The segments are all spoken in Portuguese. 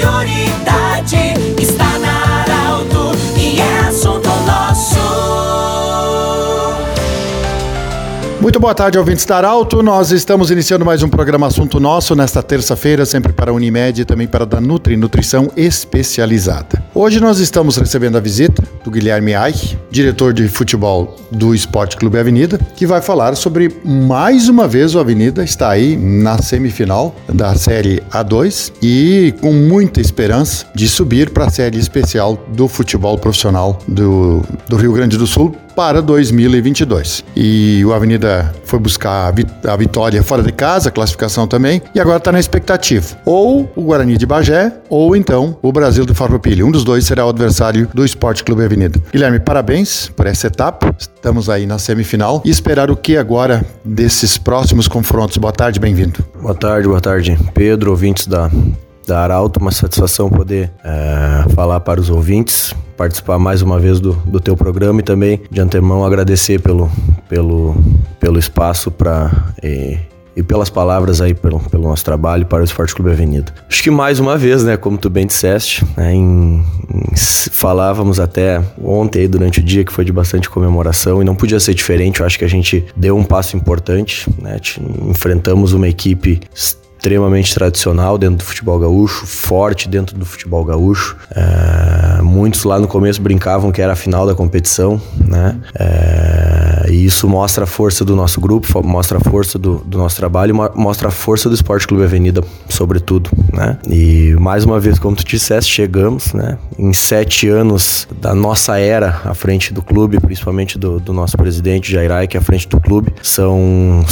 prioridade Muito boa tarde, ouvintes da Arauto. Nós estamos iniciando mais um programa Assunto Nosso nesta terça-feira, sempre para a Unimed e também para a da Nutri Nutrição Especializada. Hoje nós estamos recebendo a visita do Guilherme Aich, diretor de futebol do Esporte Clube Avenida, que vai falar sobre mais uma vez o Avenida está aí na semifinal da Série A2 e com muita esperança de subir para a série especial do futebol profissional do, do Rio Grande do Sul para 2022. E o Avenida foi buscar a, vit a vitória fora de casa, a classificação também, e agora está na expectativa. Ou o Guarani de Bagé, ou então o Brasil do Farroupilha. Um dos dois será o adversário do Esporte Clube Avenida. Guilherme, parabéns por essa etapa. Estamos aí na semifinal e esperar o que agora desses próximos confrontos. Boa tarde, bem-vindo. Boa tarde, boa tarde, Pedro, ouvintes da da Arauto, uma satisfação poder é, falar para os ouvintes, participar mais uma vez do, do teu programa e também de antemão agradecer pelo, pelo, pelo espaço para e, pelas palavras aí pelo, pelo nosso trabalho para o Esporte Clube Avenida. Acho que mais uma vez, né, como tu bem disseste, né, em, em, falávamos até ontem durante o dia que foi de bastante comemoração e não podia ser diferente. Eu acho que a gente deu um passo importante, né, enfrentamos uma equipe extremamente tradicional dentro do futebol gaúcho, forte dentro do futebol gaúcho. É, muitos lá no começo brincavam que era a final da competição, né? É, e isso mostra a força do nosso grupo, mostra a força do, do nosso trabalho, mostra a força do Esporte Clube Avenida, sobretudo, né? E mais uma vez, como tu disseste, chegamos, né? Em sete anos da nossa era à frente do clube, principalmente do, do nosso presidente Jair que é à frente do clube, são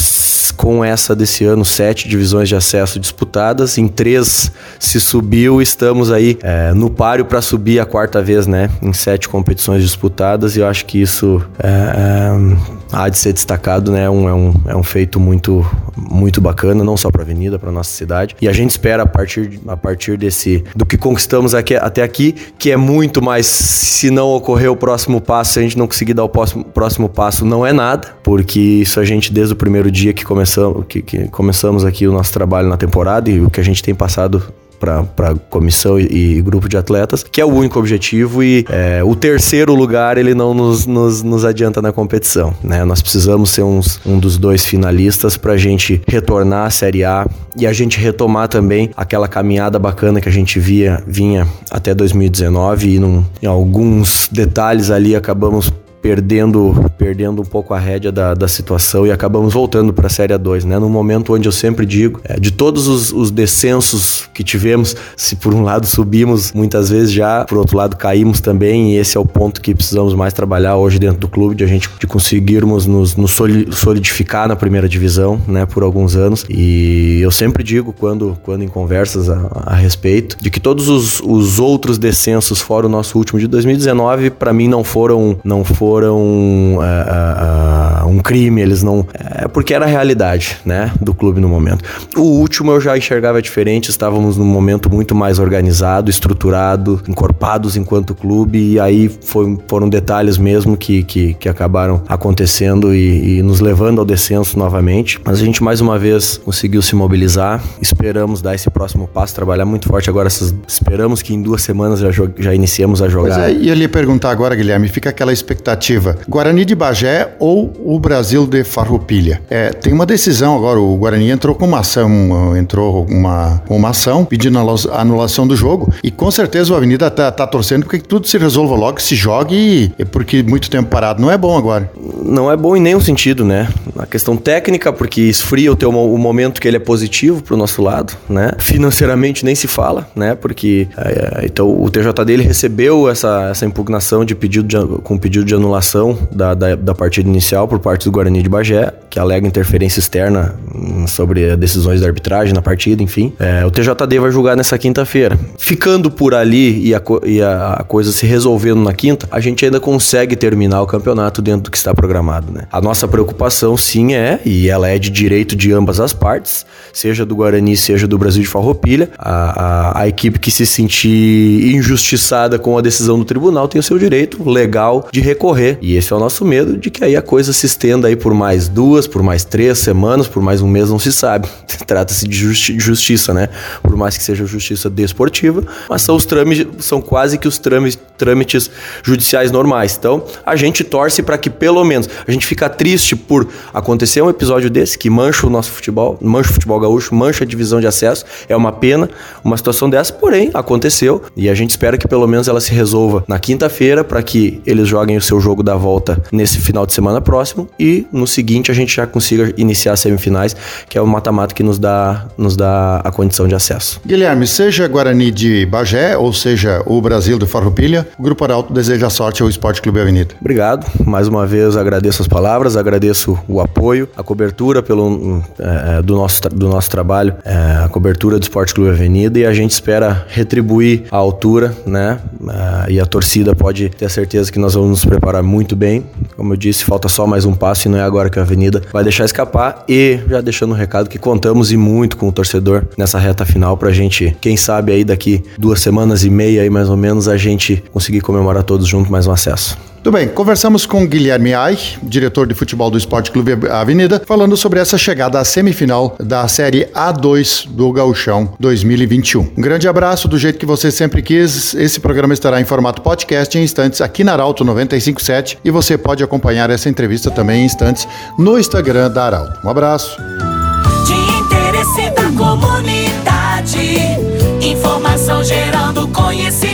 com essa desse ano sete divisões de acesso disputadas, em três se subiu, estamos aí é, no páreo para subir a quarta vez, né? Em sete competições disputadas e eu acho que isso é, é, há de ser destacado, né? Um, é, um, é um feito muito, muito bacana, não só para a Avenida, para nossa cidade. E a gente espera a partir, a partir desse do que conquistamos aqui, até aqui, que é muito mais. Se não ocorrer o próximo passo, se a gente não conseguir dar o próximo, próximo passo, não é nada, porque isso a gente desde o primeiro dia que começamos que, que começamos aqui o nosso trabalho na temporada e o que a gente tem passado para comissão e, e, grupo de atletas, que é o único objetivo e é, o terceiro lugar ele não nos, nos, nos, adianta na competição, né? Nós precisamos ser uns, um dos dois finalistas para a gente retornar à Série A e a gente retomar também aquela caminhada bacana que a gente via vinha até 2019 e num, em alguns detalhes ali acabamos perdendo perdendo um pouco a rédea da, da situação e acabamos voltando para a Série A2, né? No momento onde eu sempre digo, é, de todos os, os, descensos que tivemos, se por um lado subimos muitas vezes já, por outro lado caímos também, e esse é o ponto que precisamos mais trabalhar hoje dentro do clube, de a gente de conseguirmos nos, nos solidificar na primeira divisão, né? Por alguns anos. E eu sempre digo, quando, quando em conversas a, a respeito, de que todos os, os outros descensos, fora o nosso último de 2019, para mim não foram, não foram foram uh, uh, um crime, eles não. Porque era a realidade, né? Do clube no momento. O último eu já enxergava diferente, estávamos num momento muito mais organizado, estruturado, encorpados enquanto clube, e aí foi, foram detalhes mesmo que, que, que acabaram acontecendo e, e, nos levando ao descenso novamente. Mas a gente mais uma vez conseguiu se mobilizar, esperamos dar esse próximo passo, trabalhar muito forte agora. Essas, esperamos que em duas semanas já, já iniciemos a jogar. Pois é, e eu ia perguntar agora, Guilherme, fica aquela expectativa alternativa, Guarani de Bagé ou o Brasil de Farroupilha. É, tem uma decisão agora, o Guarani entrou com uma ação, entrou uma, uma ação pedindo a anulação do jogo e com certeza o Avenida tá, tá torcendo porque tudo se resolva logo, se jogue, porque muito tempo parado não é bom agora. Não é bom em nenhum sentido, né? A questão técnica, porque esfria o, teu, o momento que ele é positivo pro nosso lado, né? Financeiramente nem se fala, né? Porque é, então o TJD ele recebeu essa, essa impugnação de pedido de, com pedido de anulação anulação da, da, da, partida inicial por parte do Guarani de Bagé, que alega interferência externa sobre decisões da arbitragem na partida, enfim. É, o TJD vai julgar nessa quinta-feira. Ficando por ali e, a, e a, a, coisa se resolvendo na quinta, a gente ainda consegue terminar o campeonato dentro do que está programado, né? A nossa preocupação, sim, é, e ela é de direito de ambas as partes, seja do Guarani, seja do Brasil de Farroupilha, a, a, a equipe que se sentir injustiçada com a decisão do tribunal tem o seu direito legal de recorrer E esse é o nosso medo de que aí a coisa se estenda aí por mais duas, por mais três semanas, por mais um mês, não se sabe. Trata-se de justi justiça, né? Por mais que seja justiça desportiva, mas são os trâmites, são quase que os trâmites, trâmites judiciais normais. Então, a gente torce para que pelo menos a gente fica triste por acontecer um episódio desse que mancha o nosso futebol, mancha o futebol gaúcho, mancha a divisão de acesso. É uma pena uma situação dessa, porém aconteceu e a gente espera que pelo menos ela se resolva na quinta-feira para que eles joguem o seu jogo da volta nesse final de semana próximo e no seguinte a gente já consiga iniciar as semifinais, que é o mata-mata que nos dá, nos dá a condição de acesso. Guilherme, seja Guarani de Bagé ou seja o Brasil do Farroupilha, o Grupo Arauto deseja sorte ao Esporte Clube Avenida. Obrigado. Mais uma vez agradeço as palavras, agradeço o apoio, a cobertura pelo, é, do, nosso, do nosso trabalho, é, a cobertura do Esporte Clube Avenida e a gente espera retribuir a altura, né? É, e a torcida pode ter certeza que nós vamos nos preparar muito bem. Como eu disse, falta só mais um passo e não é agora que a Avenida vai deixar escapar. E já deixando o um recado que contamos e muito com o torcedor nessa reta final pra gente, quem sabe aí daqui duas semanas e meia aí mais ou menos, a gente conseguir comemorar todos juntos mais um acesso. Tudo bem, conversamos com Guilherme Ai, diretor de futebol do Esporte Clube Avenida, falando sobre essa chegada à semifinal da Série A2 do Gauchão 2021. Um grande abraço, do jeito que você sempre quis. Esse programa estará em formato podcast em instantes aqui na Arauto 957 e você pode acompanhar essa entrevista também em instantes no Instagram da Arauto. Um abraço. De interesse da comunidade, informação gerando conhecimento